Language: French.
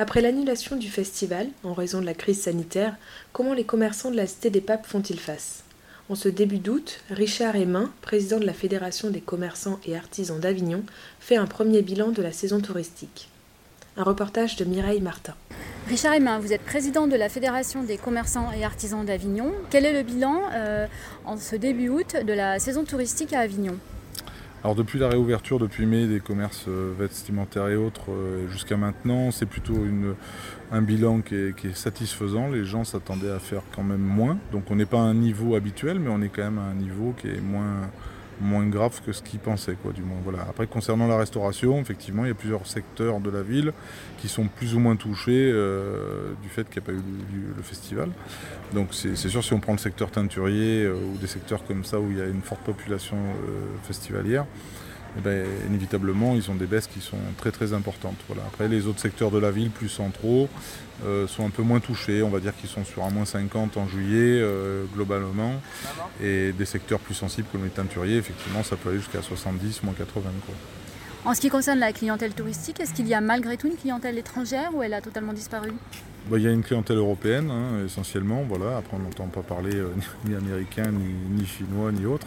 Après l'annulation du festival, en raison de la crise sanitaire, comment les commerçants de la Cité des Papes font-ils face? En ce début d'août, Richard Aymin, président de la Fédération des commerçants et artisans d'Avignon, fait un premier bilan de la saison touristique. Un reportage de Mireille Martin. Richard Aymin, vous êtes président de la Fédération des commerçants et artisans d'Avignon. Quel est le bilan euh, en ce début août de la saison touristique à Avignon? Alors depuis la réouverture depuis mai des commerces euh, vestimentaires et autres euh, jusqu'à maintenant, c'est plutôt un bilan qui est, satisfaisant. Les gens s'attendaient à faire quand même moins. Donc on n'est pas à un niveau habituel, mais on est quand même à un niveau qui est moins, moins grave que ce qu'ils pensaient, quoi, du moins. Voilà. Après, concernant la restauration, effectivement, il y a plusieurs secteurs de la ville qui sont plus ou moins touchés euh, du fait qu'il n'y a pas eu le, festival. Donc, c'est sûr, si on prend le secteur teinturier euh, ou des secteurs comme ça où il y a une forte population euh, festivalière, eh ben, inévitablement, ils ont des baisses qui sont très très importantes. Voilà. Après, les autres secteurs de la ville, plus centraux, euh, sont un peu moins touchés. On va dire qu'ils sont sur un moins 50 en juillet, euh, globalement. Et des secteurs plus sensibles comme les teinturiers, effectivement, ça peut aller jusqu'à 70, moins 80. En ce qui concerne la clientèle touristique, est-ce qu'il y a malgré tout une clientèle étrangère ou elle a totalement disparu? Bah, il y a une clientèle européenne hein, essentiellement, voilà. après on n'entend pas parler euh, ni américain, ni, chinois, ni autre,